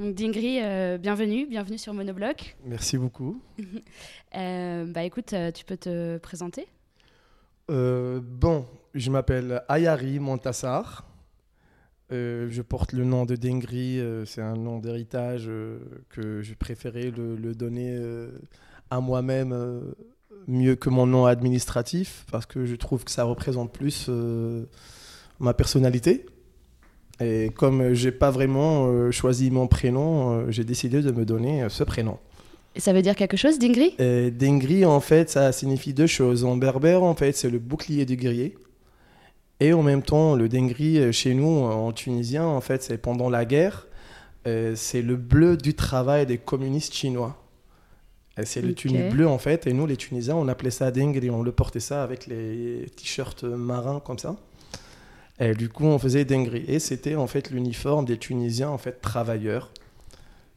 Donc Dingri, euh, bienvenue, bienvenue sur Monobloc. Merci beaucoup. Euh, bah écoute, euh, tu peux te présenter bon, je m'appelle Ayari Montassar. Je porte le nom de Dengri. euh, c'est un nom d'héritage que je préférais le, le donner à moi-même mieux que mon nom administratif parce que je trouve que ça représente plus ma personnalité. Et comme j'ai pas vraiment euh, choisi mon prénom, euh, j'ai décidé de me donner euh, ce prénom. Et Ça veut dire quelque chose, Dingri? Euh, Dengri, en fait, ça signifie deux choses. En berbère, en fait, c'est le bouclier du guerrier. Et en même temps, le Dengri, euh, chez nous, en tunisien, en fait, c'est pendant la guerre, c'est le bleu du travail des communistes chinois. Et C'est le Ok. tunique bleu, en fait. Et nous, les Tunisiens, on appelait ça Dengri. On le portait ça avec les t-shirts marins, comme ça. Et du coup, on faisait Dengri. Et c'était, en fait, l'uniforme des Tunisiens, en fait, travailleurs.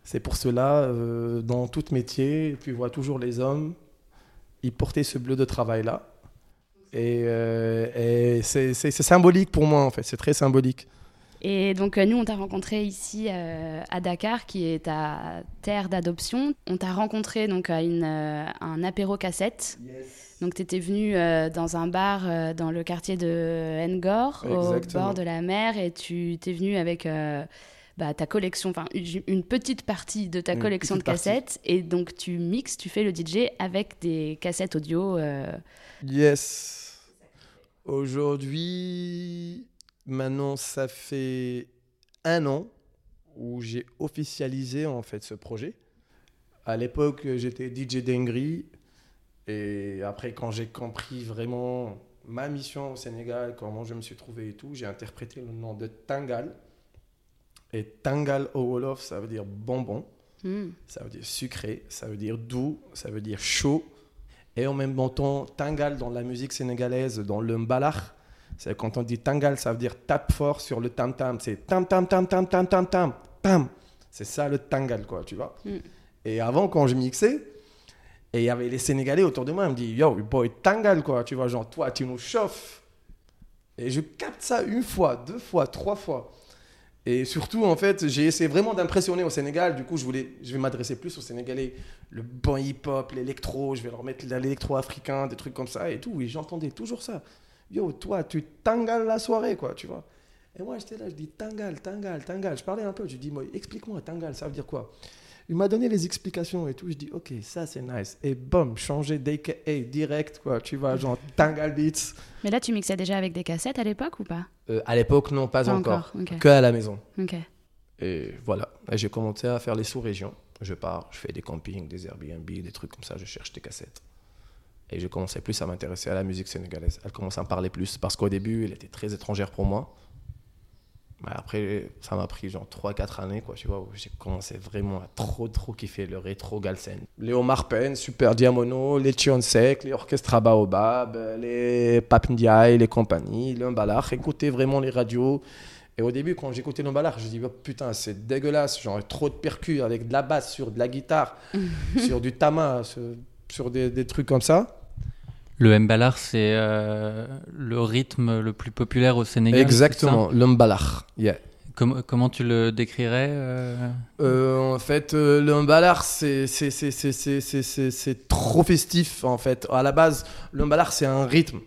C'est pour cela, euh, dans tout métier, tu vois toujours les hommes, ils portaient ce bleu de travail-là. Et, euh, et c'est symbolique pour moi, en fait, c'est très symbolique. Et donc euh, nous, on t'a rencontré ici euh, à Dakar, qui est ta terre d'adoption. On t'a rencontré donc à une, euh, un apéro cassette. Donc tu étais venu euh, dans un bar euh, dans le quartier de Ngor, au bord de la mer, et tu t'es venu avec euh, bah, ta collection, enfin une petite partie de ta Une collection de partie. cassettes. Et donc tu mixes, tu fais le DJ avec des cassettes audio. Yes. Aujourd'hui, maintenant, ça fait un an où j'ai officialisé en fait ce projet. À l'époque, j'étais DJ Dengri. Et après, quand j'ai compris vraiment ma mission au Sénégal, comment je me suis trouvé et tout, j'ai interprété le nom de Tangal. Et Tangal au Wolof, ça veut dire bonbon, hmm. ça veut dire sucré, ça veut dire doux, ça veut dire chaud. Et en même temps, Tangal dans la musique sénégalaise, dans le mbalach, c'est quand on dit Tangal, ça veut dire tape fort sur le tam tam. C'est tam tam tam tam tam tam tam pam. C'est ça le Tangal, quoi, tu vois. Mm. Et avant, quand je mixais, et il y avait les Sénégalais autour de moi, ils me disent Yo, boy, Tangal, quoi, tu vois, genre, toi, tu nous chauffes. Et je capte ça une fois, deux fois, trois fois. Et surtout, en fait, j'ai essayé vraiment d'impressionner au Sénégal. Du coup, je voulais, je vais m'adresser plus aux Sénégalais. Le bon hip-hop, l'électro, je vais leur mettre de l'électro africain, des trucs comme ça et tout. Et j'entendais toujours ça. Yo, toi, tu tangales la soirée, quoi, tu vois. Et moi, j'étais là, je dis tangal, tangal, tangal. Je parlais un peu, je dis, moi, explique-moi, tangal, ça veut dire quoi? Il m'a donné les explications et tout. Je dis, ok, ça c'est nice. Et boum, changer d'AKA direct, quoi, tu vois, genre tangal beats. Mais là, tu mixais déjà avec des cassettes à l'époque ou pas? Euh, à l'époque, non, pas, Pas encore. encore. Que à la maison. Ok. Et voilà, Et j'ai commencé à faire les sous-régions. Je pars, je fais des campings, des Airbnb, des trucs comme ça, je cherche des cassettes. Et je commençais plus à m'intéresser à la musique sénégalaise. Elle commençait à me parler plus, parce qu'au début, elle était très étrangère pour moi. Mais après, ça m'a pris genre 3-4 années, quoi, tu vois, où j'ai commencé vraiment à trop, trop kiffer le rétro Galsen. Les Omar Penn, Super Diamono, les Sec, les Orchestra Baobab, les Pap Ndiaye, les compagnies, le Mbalach. Écouter vraiment les radios. Et au début, quand j'écoutais le Mbalach, je dis oh, putain, c'est dégueulasse, genre trop de percus avec de la basse sur de la guitare, sur du tama, sur, sur des, des trucs comme ça. Le mbalar, c'est euh, le rythme le plus populaire au Sénégal. Exactement, le. Yeah. Com- comment tu le décrirais euh? Euh, en fait, le mbalar, c'est trop festif, en fait. À la base, le mbalar, c'est un rythme.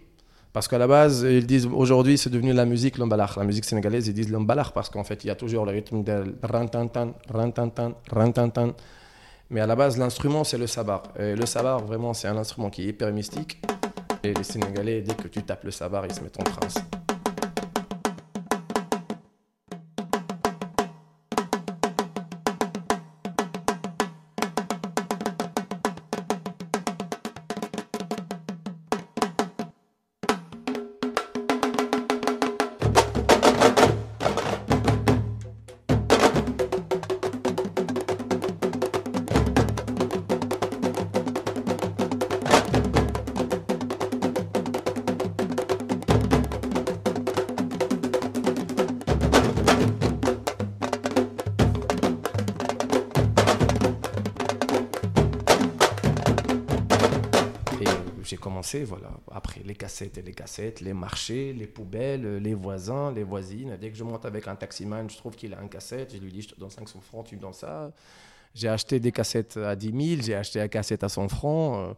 Parce qu'à la base, ils disent aujourd'hui, c'est devenu la musique, le mbalar. La musique sénégalaise, ils disent le mbalar parce qu'en fait, il y a toujours le rythme de rantantan, rantantan, rantantan. Mais à la base, l'instrument, c'est le sabar. Et le sabar, vraiment, c'est un instrument qui est hyper mystique. Les Sénégalais, dès que tu tapes le sabar, ils se mettent en transe. J'ai commencé, voilà. Après, les cassettes et les cassettes, les marchés, les poubelles, les voisins, les voisines. Dès que je monte avec un taximan, je trouve qu'il a un cassette. Je lui dis, je te donne 500 francs, tu me donnes ça. J'ai acheté des cassettes à 10 000, j'ai acheté la cassette à 100 francs.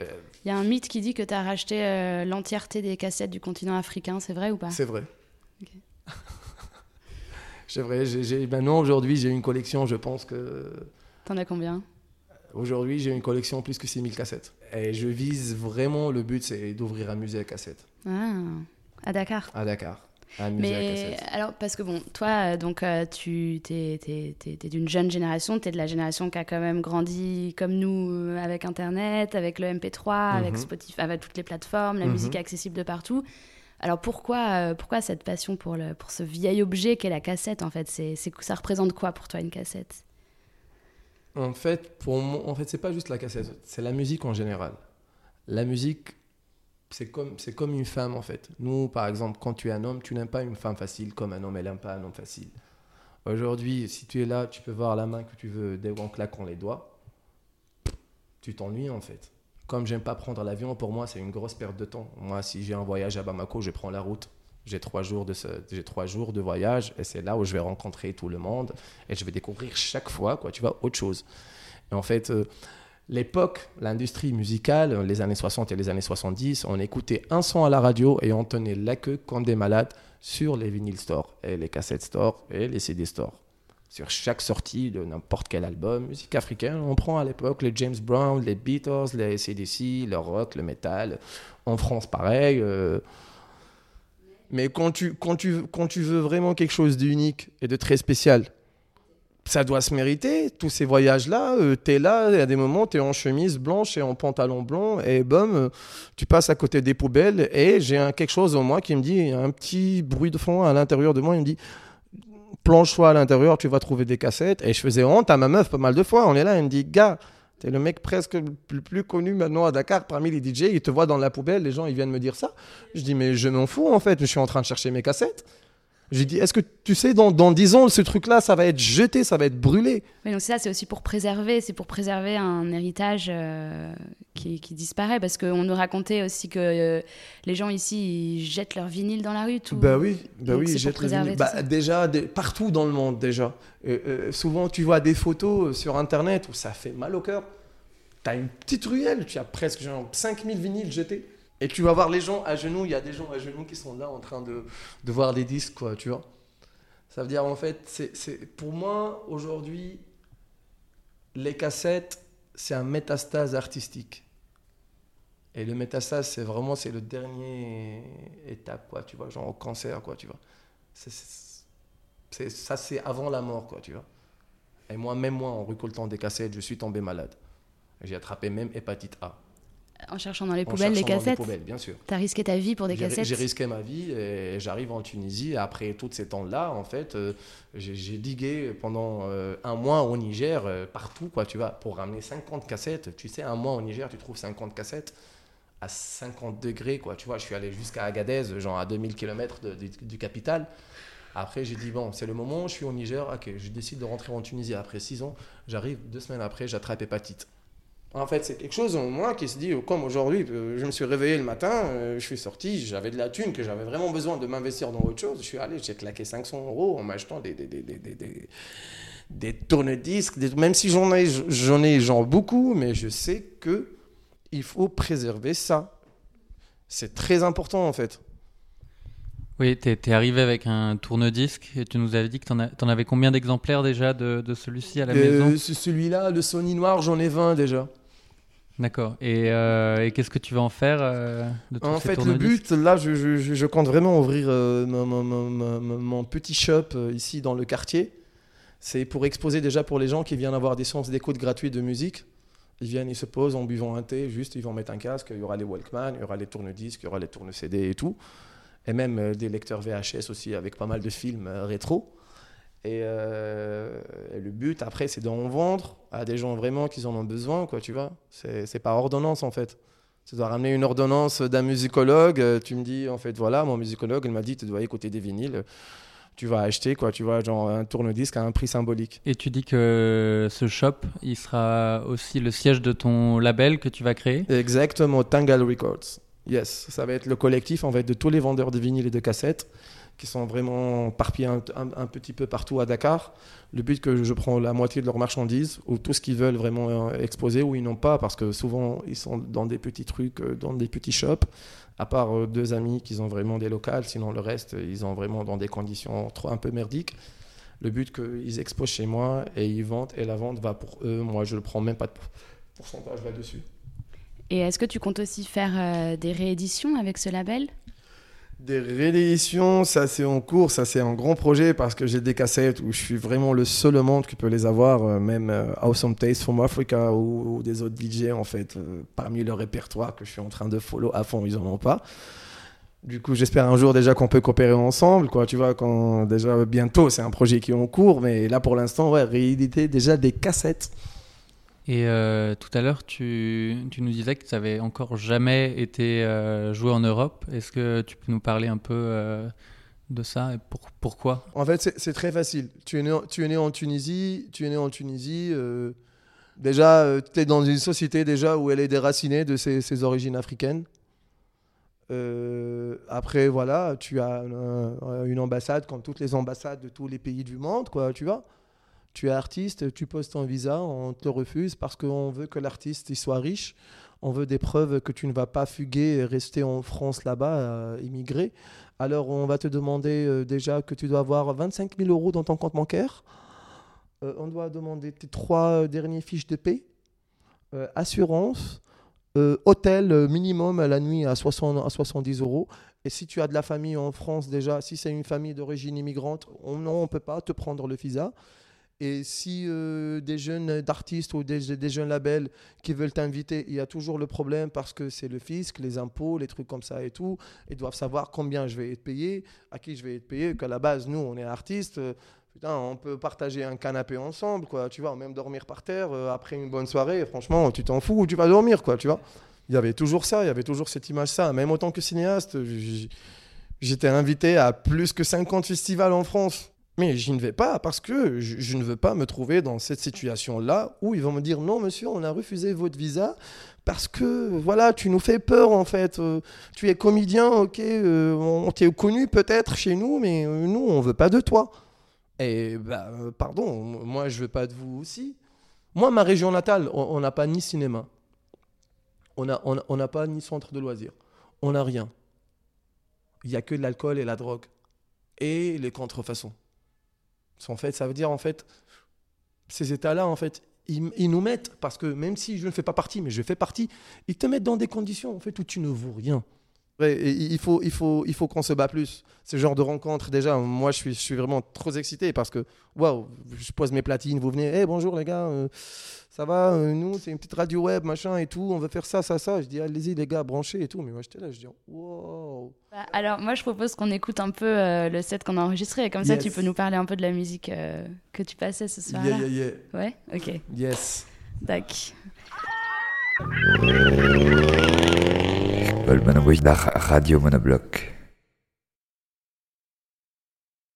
Il y a un mythe qui dit que tu as racheté l'entièreté des cassettes du continent africain, c'est vrai ou pas? C'est vrai. c'est vrai. maintenant, aujourd'hui, j'ai une collection, je pense que. T'en as combien? Aujourd'hui, j'ai une collection plus que 6000 cassettes. Et je vise vraiment, le but, c'est d'ouvrir un musée à cassettes. Ah, à Dakar À Dakar. Un musée à cassettes. alors, parce que bon, toi, euh, donc, euh, tu es, es, d'une jeune génération, tu es de la génération qui a quand même grandi comme nous euh, avec Internet, avec le MP3, avec mhm. Spotify, avec toutes les plateformes, la mhm. musique accessible de partout. Alors pourquoi, pourquoi cette passion pour, le, pour ce vieil objet qu'est la cassette en fait? C'est, Ça représente quoi pour toi une cassette? En fait, pour moi, en fait, c'est pas juste la cassette, c'est la musique en général. La musique, c'est comme, c'est comme une femme en fait. Nous, par exemple, quand tu es un homme, tu n'aimes pas une femme facile comme un homme, elle n'aime pas un homme facile. Aujourd'hui, si tu es là, tu peux voir la main que tu veux dès qu'on claque les doigts. Tu t'ennuies en fait. Comme j'aime pas prendre l'avion, pour moi, c'est une grosse perte de temps. Moi, si j'ai un voyage à Bamako, je prends la route. J'ai trois jours de j'ai trois jours de voyage et c'est là où je vais rencontrer tout le monde et je vais découvrir chaque fois quoi tu vois autre chose. En fait euh, l'époque, l'industrie musicale, les années 60 et les années 70, on écoutait un son à la radio et on tenait la queue comme des malades sur les vinyl stores et les cassettes stores et les CD stores. Sur chaque sortie de n'importe quel album, musique africaine, on prend à l'époque les James Brown, les Beatles, les CDC, le rock, le metal. En France, pareil. Euh, mais quand tu, quand, tu, quand tu veux vraiment quelque chose d'unique et de très spécial, ça doit se mériter. Tous ces voyages-là, euh, tu es là, y a des moments, tu es en chemise blanche et en pantalon blanc, et boum, euh, tu passes à côté des poubelles, et j'ai quelque chose en moi qui me dit, un petit bruit de fond à l'intérieur de moi, il me dit, planche-toi à l'intérieur, tu vas trouver des cassettes. Et je faisais honte à ma meuf pas mal de fois. On est là, elle me dit, gars, T'es le mec presque le plus connu maintenant à Dakar parmi les DJ. Il te voit dans la poubelle, les gens ils viennent me dire ça. Je dis mais je m'en fous en fait, je suis en train de chercher mes cassettes. J'ai dit, est-ce que tu sais, dans, dans 10 ans, ce truc-là, ça va être jeté, ça va être brûlé? Oui, donc ça, c'est aussi pour préserver, c'est pour préserver un héritage euh, qui, qui, disparaît, parce qu'on nous racontait aussi que euh, les gens ici, ils jettent leur vinyle dans la rue. Tout. Bah oui, bah oui ils jettent bah, Déjà, partout dans le monde, déjà. Euh, souvent, tu vois des photos sur Internet où ça fait mal au cœur. Tu as une petite ruelle, tu as presque genre 5000 vinyles jetés. Et tu vas voir les gens à genoux, il y a des gens à genoux qui sont là en train de, de voir des disques, quoi, tu vois. Ça veut dire, en fait, c'est, pour moi, aujourd'hui, les cassettes, c'est un métastase artistique. Et le métastase, c'est vraiment, c'est le dernier étape, quoi, tu vois, genre au cancer, quoi, tu vois. C'est, ça, c'est avant la mort, quoi, tu vois. Et moi, même moi, en récoltant des cassettes, je suis tombé malade. J'ai attrapé même hépatite A. En cherchant dans les poubelles les cassettes dans les poubelles, bien sûr. T'as risqué ta vie pour des cassettes J'ai risqué ma vie et j'arrive en Tunisie. Après tous ces temps-là, en fait, euh, j'ai digué pendant euh, un mois au Niger, euh, partout, quoi, tu vois, pour ramener 50 cassettes. Tu sais, un mois au Niger, tu trouves 50 cassettes à 50 degrés, quoi. Tu vois, je suis allé jusqu'à Agadez, genre à 2000 km du capital. Après, j'ai dit, bon, c'est le moment, je suis au Niger, ok, je décide de rentrer en Tunisie après 6 ans. J'arrive, deux semaines après, j'attrape hépatite. En fait, c'est quelque chose en moi qui se dit, comme aujourd'hui, euh, je me suis réveillé le matin, euh, je suis sorti, j'avais de la thune, que j'avais vraiment besoin de m'investir dans autre chose. Je suis allé, j'ai claqué 500 euros en m'achetant des, des, des, des, des tourne-disques, même si j'en ai, j'en ai genre beaucoup, mais je sais que il faut préserver ça. C'est très important en fait. Oui, tu es, arrivé avec un tourne-disque et tu nous avais dit que tu en, avais combien d'exemplaires déjà de, de celui-ci à la euh, maison? Celui-là, le Sony Noir, j'en ai 20 déjà. D'accord. Euh, et, qu'est-ce que tu vas en faire euh, de En fait, le but, là, je, je, je, compte vraiment ouvrir euh, mon, mon, mon, petit shop ici dans le quartier. C'est pour exposer déjà pour les gens qui viennent avoir des séances d'écoute gratuites de musique. Ils viennent, ils se posent en buvant un thé, juste, ils vont mettre un casque. Il y aura les Walkman, il y aura les tourne-disques, il y aura les tourne-CD et tout. Et même des lecteurs VHS aussi avec pas mal de films rétro. Euh, et, le but, après, c'est d'en vendre à des gens vraiment qui en ont besoin, quoi, tu vois. C'est pas ordonnance, en fait. Tu dois ramener une ordonnance d'un musicologue. Euh, tu me dis, en fait, voilà, mon musicologue, il m'a dit, tu dois écouter des vinyles. tu vas acheter quoi, tu vois, genre un tourne-disque à un prix symbolique. Et tu dis que ce shop, il sera aussi le siège de ton label que tu vas créer? Exactement, Tangle Records. Yes, ça va être le collectif en fait de tous les vendeurs de vinyles et de cassettes qui sont vraiment parpillés un, un, petit peu partout à Dakar. Le but que je prends la moitié de leurs marchandises ou tout ce qu'ils veulent vraiment euh, exposer ou ils n'ont pas parce que souvent ils sont dans des petits trucs, euh, dans des petits shops à part euh, deux amis qui ont vraiment des locales, sinon le reste, ils ont vraiment dans des conditions un peu merdiques. Le but qu'ils exposent chez moi et ils vendent et la vente va pour eux. Moi, je ne prends même pas de pourcentage là-dessus. Et est-ce que tu comptes aussi faire des rééditions avec ce label? Des rééditions, ça c'est en cours, ça c'est un grand projet parce que j'ai des cassettes où je suis vraiment le seul au monde qui peut les avoir, euh, même euh, Awesome Taste from Africa ou, des autres DJ en fait, euh, parmi le répertoire que je suis en train de follow à fond, ils en ont pas. Du coup, j'espère un jour déjà qu'on peut coopérer ensemble, quoi. Tu vois, quand déjà bientôt, c'est un projet qui est en cours, mais là pour l'instant, ouais, rééditer déjà des cassettes. Et euh, tout à l'heure, tu, nous disais que tu n'avais encore jamais été euh, joué en Europe. Est-ce que tu peux nous parler un peu euh, de ça et pour, pourquoi? En fait, c'est très facile. Tu es, né, en Tunisie. Tu es né en Tunisie. déjà, tu es dans une société déjà où elle est déracinée de ses, origines africaines. après, voilà, tu as une ambassade comme toutes les ambassades de tous les pays du monde, quoi, tu vois tu es artiste, tu postes ton visa, on te le refuse parce qu'on veut que l'artiste soit riche. On veut des preuves que tu ne vas pas fuguer et rester en France là-bas, euh, immigrer. Alors on va te demander euh, déjà que tu dois avoir 25 000 euros dans ton compte bancaire. Euh, on doit demander tes trois dernières fiches de paie, assurance, hôtel minimum à la nuit à, 60, à 70 euros. Et si tu as de la famille en France déjà, si c'est une famille d'origine immigrante, on ne peut pas te prendre le visa. Et si euh, des jeunes d'artistes ou des, jeunes labels qui veulent t'inviter, il y a toujours le problème parce que c'est le fisc, les impôts, les trucs comme ça et tout. Ils doivent savoir combien je vais être payé, à qui je vais être payé. Qu'à la base, nous, on est artistes. Putain, on peut partager un canapé ensemble, quoi. Tu vois, même dormir par terre euh, après une bonne soirée. Franchement, tu t'en fous ou tu vas dormir, quoi. Tu vois. Il y avait toujours ça, il y avait toujours cette image-ça. Même en tant que cinéaste, j'étais invité à plus que 50 festivals en France. Mais je ne vais pas parce que je, ne veux pas me trouver dans cette situation-là où ils vont me dire non, monsieur, on a refusé votre visa parce que voilà, tu nous fais peur en fait. Euh, tu es comédien, ok, euh, on t'est connu peut-être chez nous, mais euh, nous, on veut pas de toi. Et bah, pardon, moi, je veux pas de vous aussi. Moi, ma région natale, on n'a pas ni cinéma, on n'a on, on pas ni centre de loisirs, on n'a rien. Il y a que de l'alcool et la drogue et les contrefaçons. En fait, ça veut dire, en fait, ces états-là, en fait, ils, nous mettent, parce que même si je ne fais pas partie, mais je fais partie, ils te mettent dans des conditions, en fait, où tu ne vaux rien. Il faut, il faut, il faut qu'on se bat plus. Ce genre de rencontre, déjà, moi, je suis, je suis vraiment trop excité parce que, waouh, je pose mes platines, vous venez, hey, bonjour les gars, euh, ça va, euh, nous, c'est une petite radio web, machin et tout, on veut faire ça, ça, ça. Je dis, allez-y, les gars, branchez et tout. Mais moi, j'étais là, je dis, wow. Bah, alors, moi, je propose qu'on écoute un peu euh, le set qu'on a enregistré. Comme ça, tu peux nous parler un peu de la musique que tu passais ce soir. Yeah, yeah, yeah. Ouais, ok. Yes. D'accord. Paul Monobloc, Radio Monobloc.